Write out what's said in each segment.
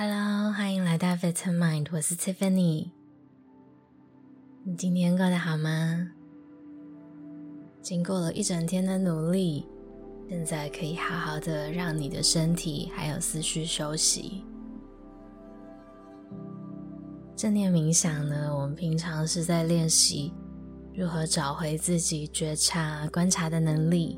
Hello，欢迎来到 Vitamind，我是 Tiffany。你今天过得好吗？经过了一整天的努力，现在可以好好的让你的身体还有思绪休息。正念冥想呢，我们平常是在练习如何找回自己觉察、观察的能力。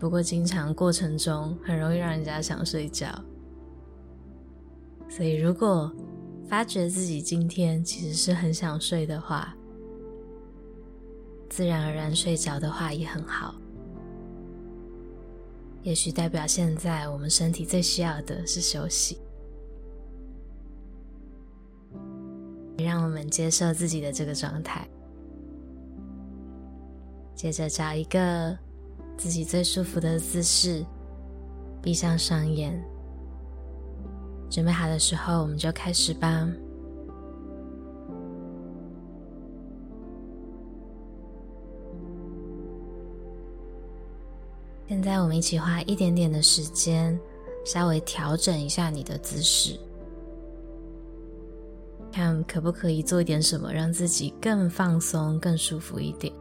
不过，经常过程中很容易让人家想睡觉。所以，如果发觉自己今天其实是很想睡的话，自然而然睡着的话也很好。也许代表现在我们身体最需要的是休息。让我们接受自己的这个状态，接着找一个自己最舒服的姿势，闭上双眼。准备好的时候，我们就开始吧。现在，我们一起花一点点的时间，稍微调整一下你的姿势，看可不可以做一点什么，让自己更放松、更舒服一点。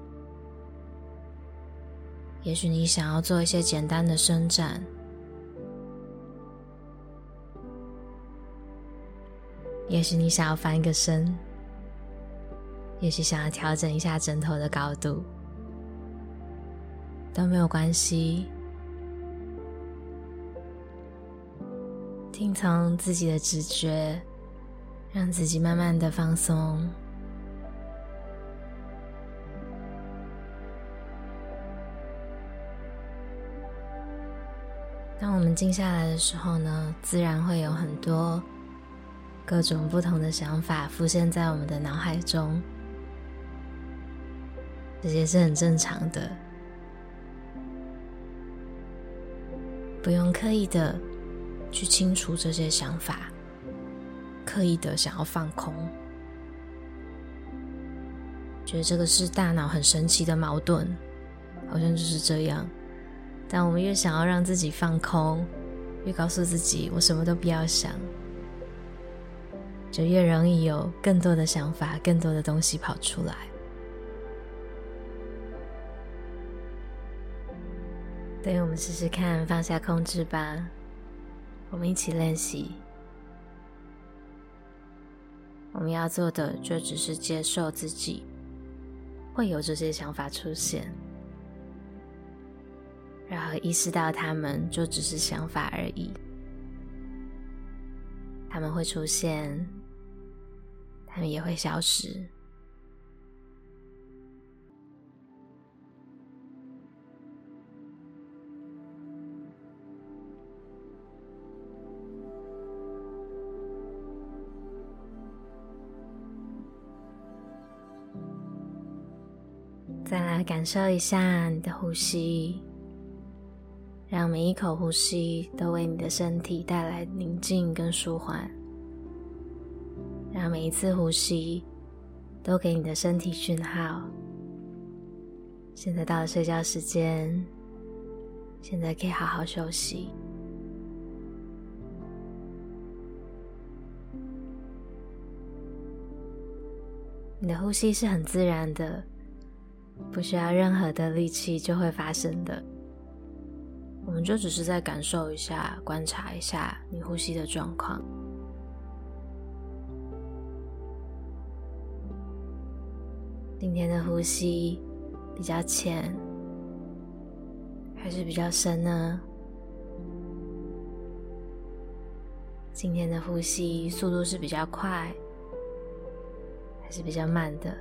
也许你想要做一些简单的伸展。也许你想要翻一个身，也许想要调整一下枕头的高度，都没有关系。听从自己的直觉，让自己慢慢的放松。当我们静下来的时候呢，自然会有很多。各种不同的想法浮现在我们的脑海中，这些是很正常的，不用刻意的去清除这些想法，刻意的想要放空，觉得这个是大脑很神奇的矛盾，好像就是这样。但我们越想要让自己放空，越告诉自己我什么都不要想。就越容易有更多的想法，更多的东西跑出来。对，我们试试看放下控制吧。我们一起练习。我们要做的就只是接受自己会有这些想法出现，然后意识到他们就只是想法而已。他们会出现。他们也会消失。再来感受一下你的呼吸，让每一口呼吸都为你的身体带来宁静跟舒缓。让每一次呼吸都给你的身体讯号。现在到了睡觉时间，现在可以好好休息。你的呼吸是很自然的，不需要任何的力气就会发生的。我们就只是在感受一下、观察一下你呼吸的状况。今天的呼吸比较浅，还是比较深呢？今天的呼吸速度是比较快，还是比较慢的？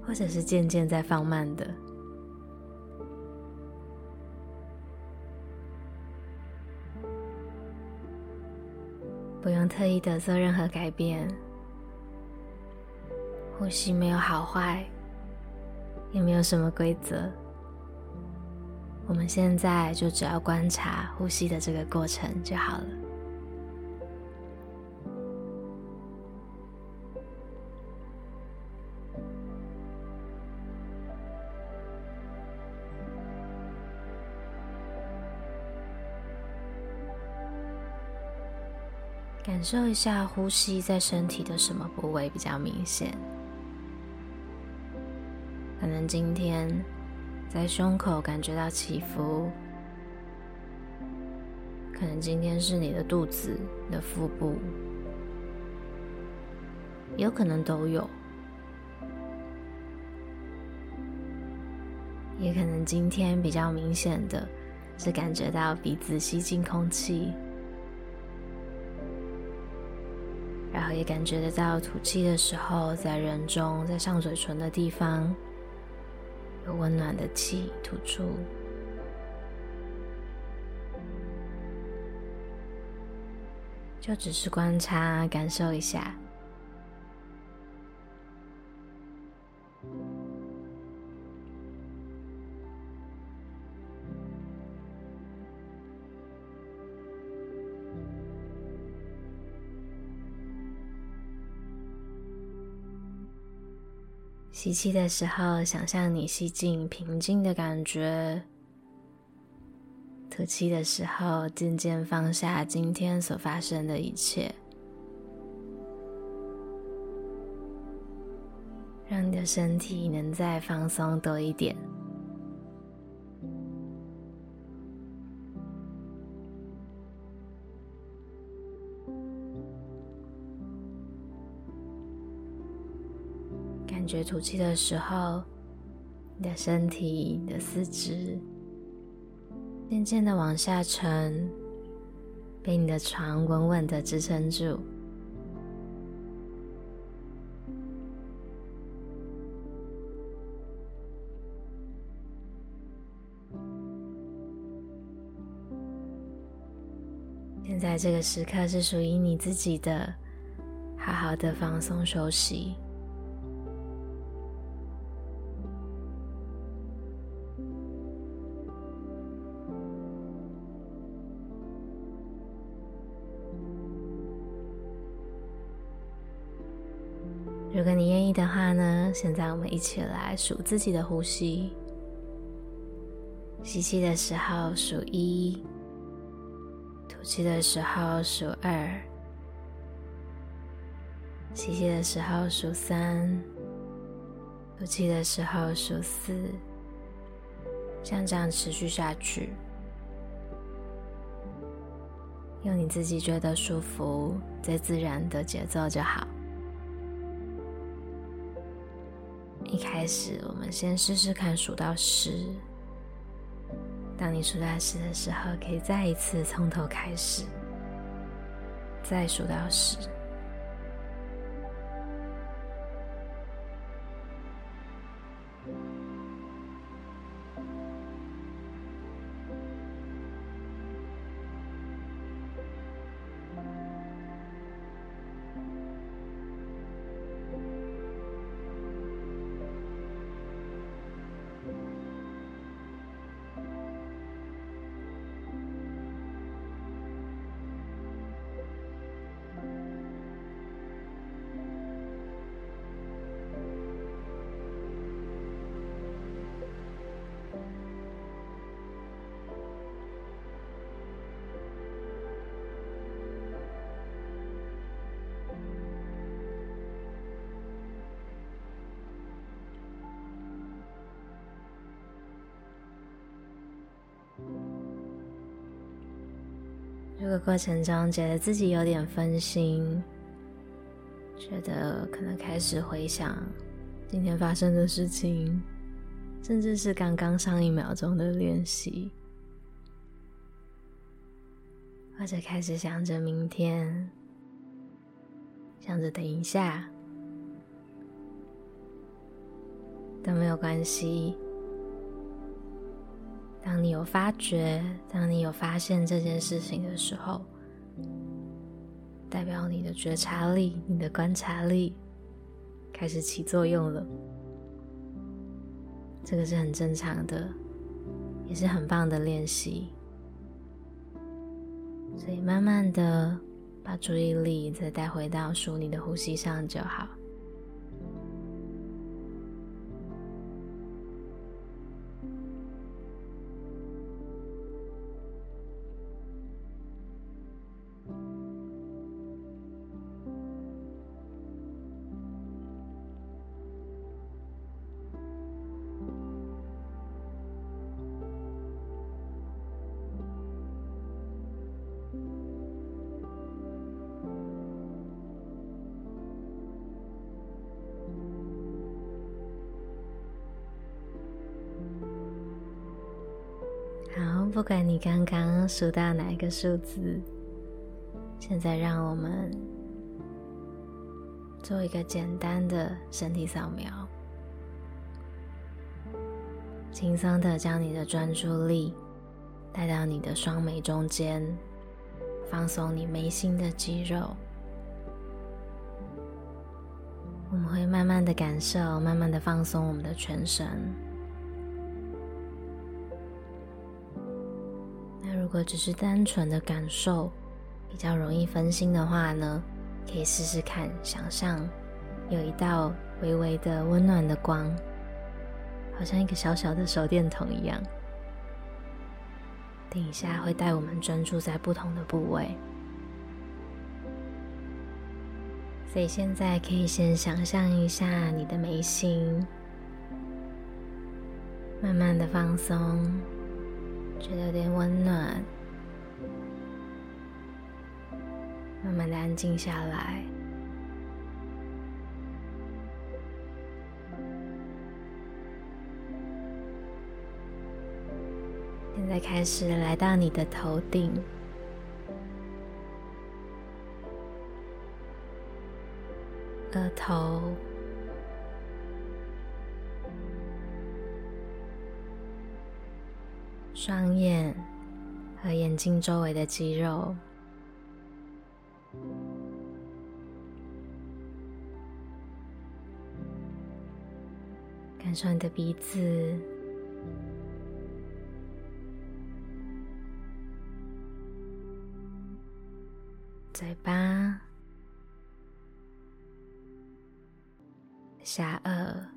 或者是渐渐在放慢的？不用特意的做任何改变。呼吸没有好坏也没有什么规则。我们现在就只要观察呼吸的这个过程就好了。感受一下呼吸在身体的什么部位比较明显。可能今天在胸口感觉到起伏，可能今天是你的肚子、你的腹部，有可能都有，也可能今天比较明显的是感觉到鼻子吸进空气。然后也感觉得到吐气的时候，在人中，在上嘴唇的地方，有温暖的气吐出。就只是观察，感受一下。吸气的时候，想象你吸进平静的感觉；吐气的时候，渐渐放下今天所发生的一切，让你的身体能再放松多一点。觉吐气的时候，你的身体、你的四肢渐渐的往下沉，被你的床稳稳的支撑住。现在这个时刻是属于你自己的，好好的放松休息。现在我们一起来数自己的呼吸。吸气的时候数一，吐气的时候数二，吸气的时候数三，吐气的时候数四，像这样持续下去，用你自己觉得舒服、最自然的节奏就好。一开始，我们先试试看数到十。当你数到十的时候，可以再一次从头开始，再数到十。这个过程中，觉得自己有点分心，觉得可能开始回想今天发生的事情，甚至是刚刚上一秒钟的练习，或者开始想着明天，想着等一下，都没有关系。当你有发觉，当你有发现这件事情的时候，代表你的觉察力、你的观察力开始起作用了。这个是很正常的，也是很棒的练习。所以慢慢的把注意力再带回到数你的呼吸上就好。不管你刚刚数到哪一个数字，现在让我们做一个简单的身体扫描，轻松的将你的专注力带到你的双眉中间，放松你眉心的肌肉。我们会慢慢的感受，慢慢的放松我们的全身。如果只是单纯的感受，比较容易分心的话呢，可以试试看，想象有一道微微的温暖的光，好像一个小小的手电筒一样。等一下会带我们专注在不同的部位。所以现在可以先想象一下你的眉心，慢慢的放松，觉得有点温暖，慢慢的安静下来。现在开始来到你的头顶。额头、双眼和眼睛周围的肌肉，感受你的鼻子、嘴巴。下颚，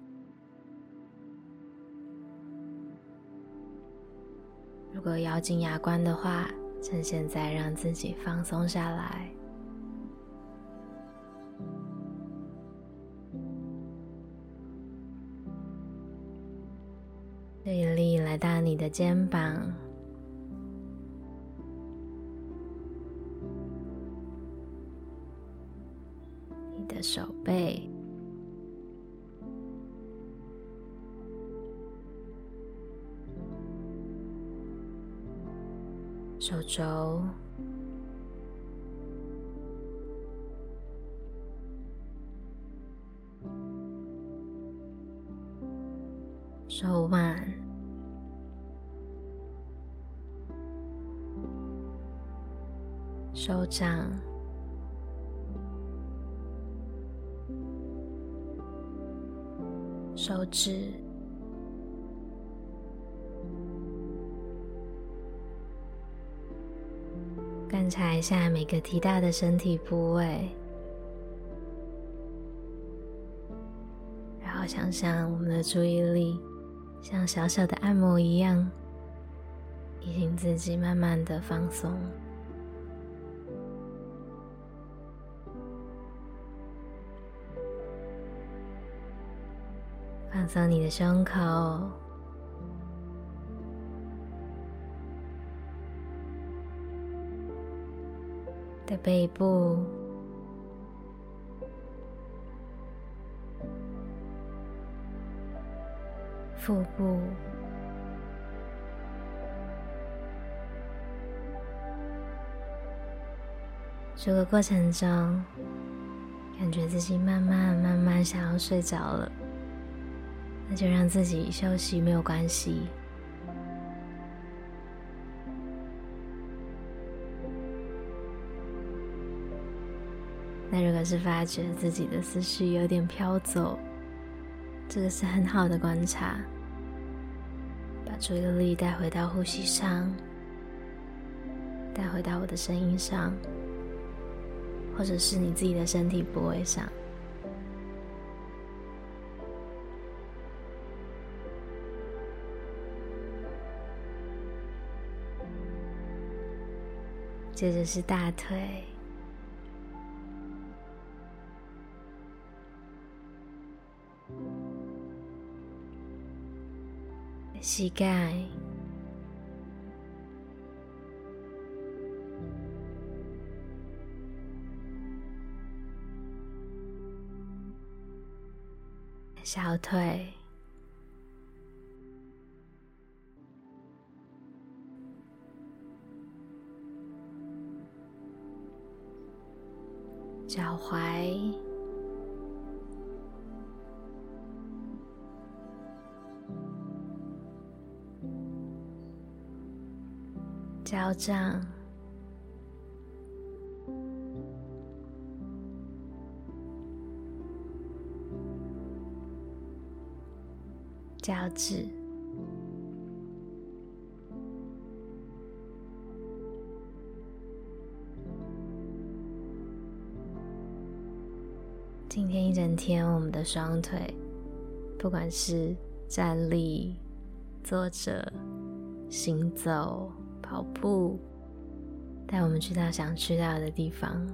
如果咬紧牙关的话，趁现在让自己放松下来。注意力来到你的肩膀、你的手背。手肘、手腕、手掌、手指。观察一下每个提到的身体部位，然后想象我们的注意力像小小的按摩一样，提醒自己慢慢的放松，放松你的胸口。的背部、腹部，这个过程中，感觉自己慢慢慢慢想要睡着了，那就让自己休息，没有关系。那如果是发觉自己的思绪有点飘走，这个是很好的观察。把注意力带回到呼吸上，带回到我的声音上，或者是你自己的身体部位上。接着是大腿。膝盖小腿。脚踝。脚掌、脚趾。今天一整天，我们的双腿，不管是站立、坐着、行走、跑步，带我们去到想去到的地方。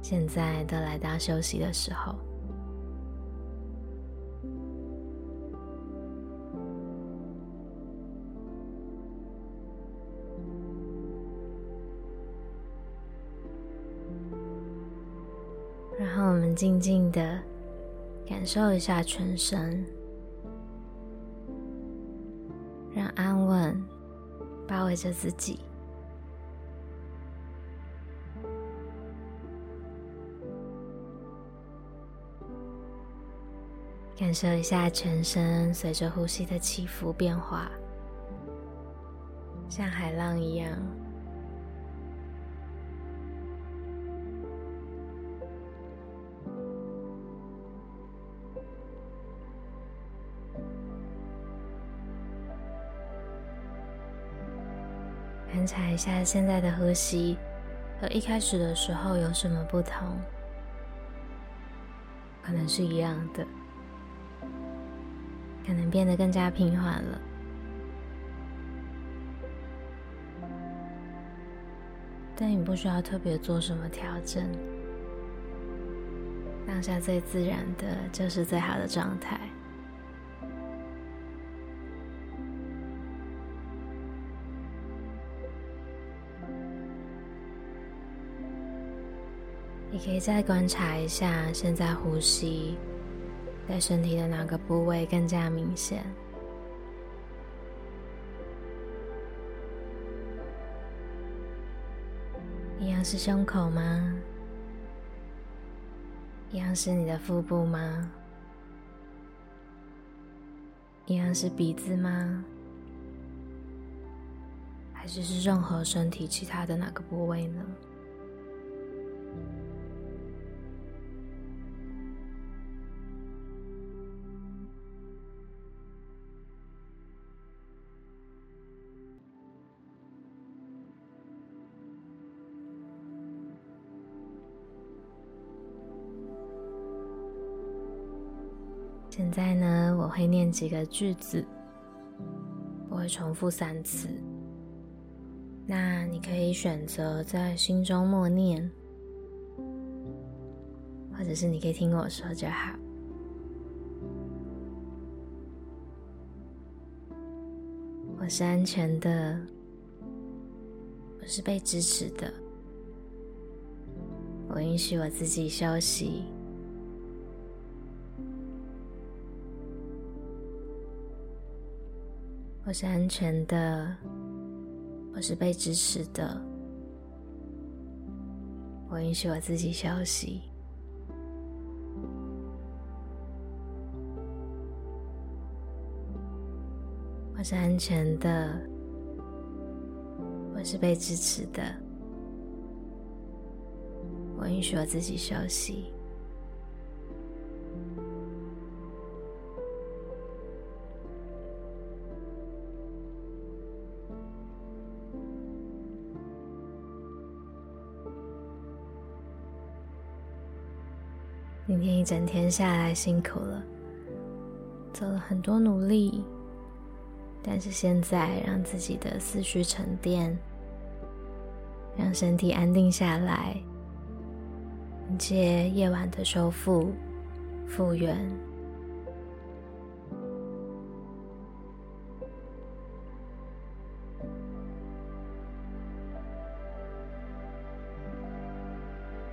现在都来到休息的时候。然后我们静静的感受一下全身，安稳包围着自己，感受一下全身随着呼吸的起伏变化，像海浪一样。察一下现在的呼吸和一开始的时候有什么不同？可能是一样的，可能变得更加平缓了。但你不需要特别做什么调整，当下最自然的就是最好的状态。可以再观察一下，现在呼吸在身体的哪个部位更加明显？一样是胸口吗？一样是你的腹部吗？一样是鼻子吗？还是是任何身体其他的哪个部位呢？会念几个句子，我会重复三次。那你可以选择在心中默念，或者是你可以听我说就好。我是安全的，我是被支持的，我允许我自己休息。我是安全的，我是被支持的，我允许我自己休息。我是安全的，我是被支持的，我允许我自己休息。今天一整天下来辛苦了，做了很多努力，但是现在让自己的思绪沉淀，让身体安定下来，迎接夜晚的修复、复原。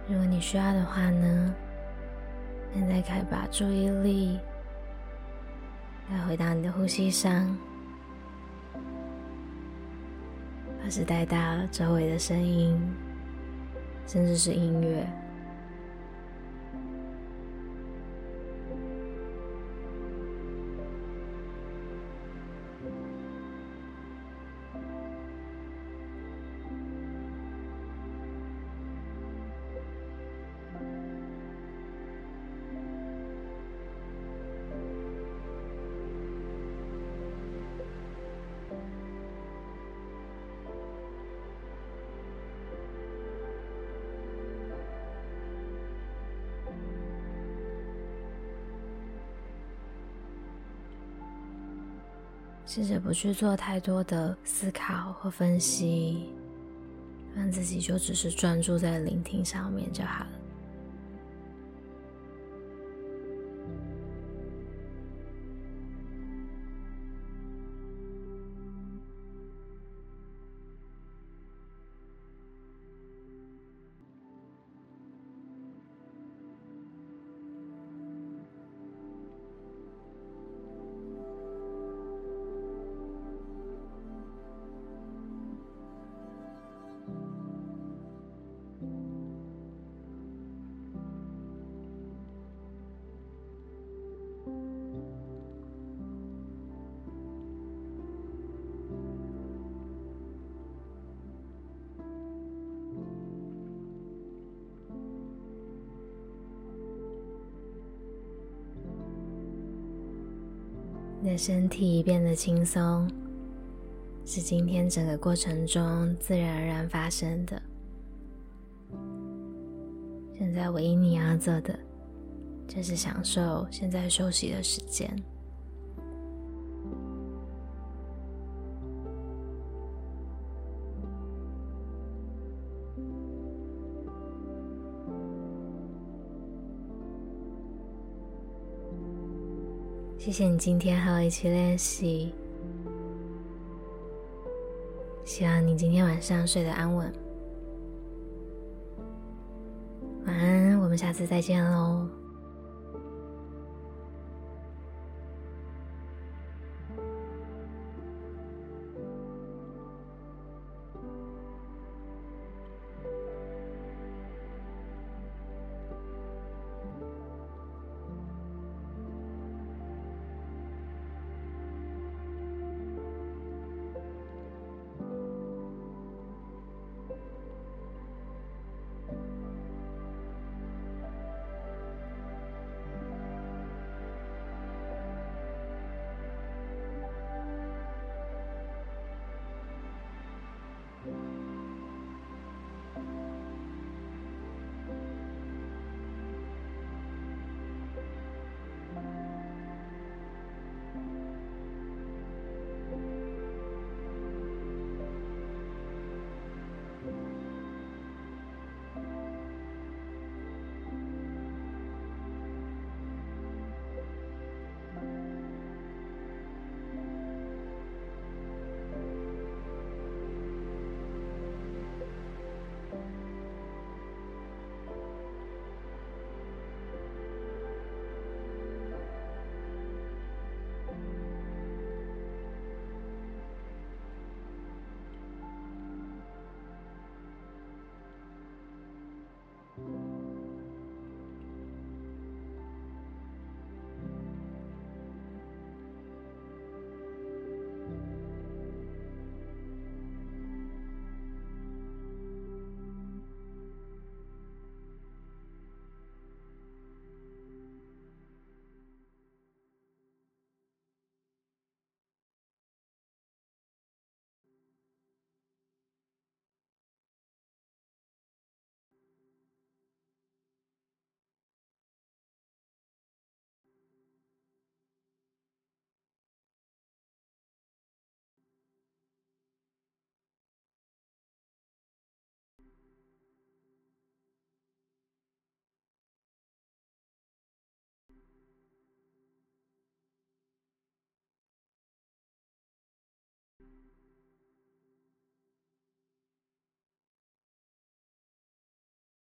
如果你需要的话呢？现在可以把注意力带回到你的呼吸上，或是带到周围的声音，甚至是音乐。试着不去做太多的思考或分析，让自己就只是专注在聆听上面就好了。你的身体变得轻松，是今天整个过程中自然而然发生的。现在唯一你要做的，就是享受现在休息的时间。谢谢你今天和我一起练习，希望你今天晚上睡得安稳。晚安，我们下次再见喽。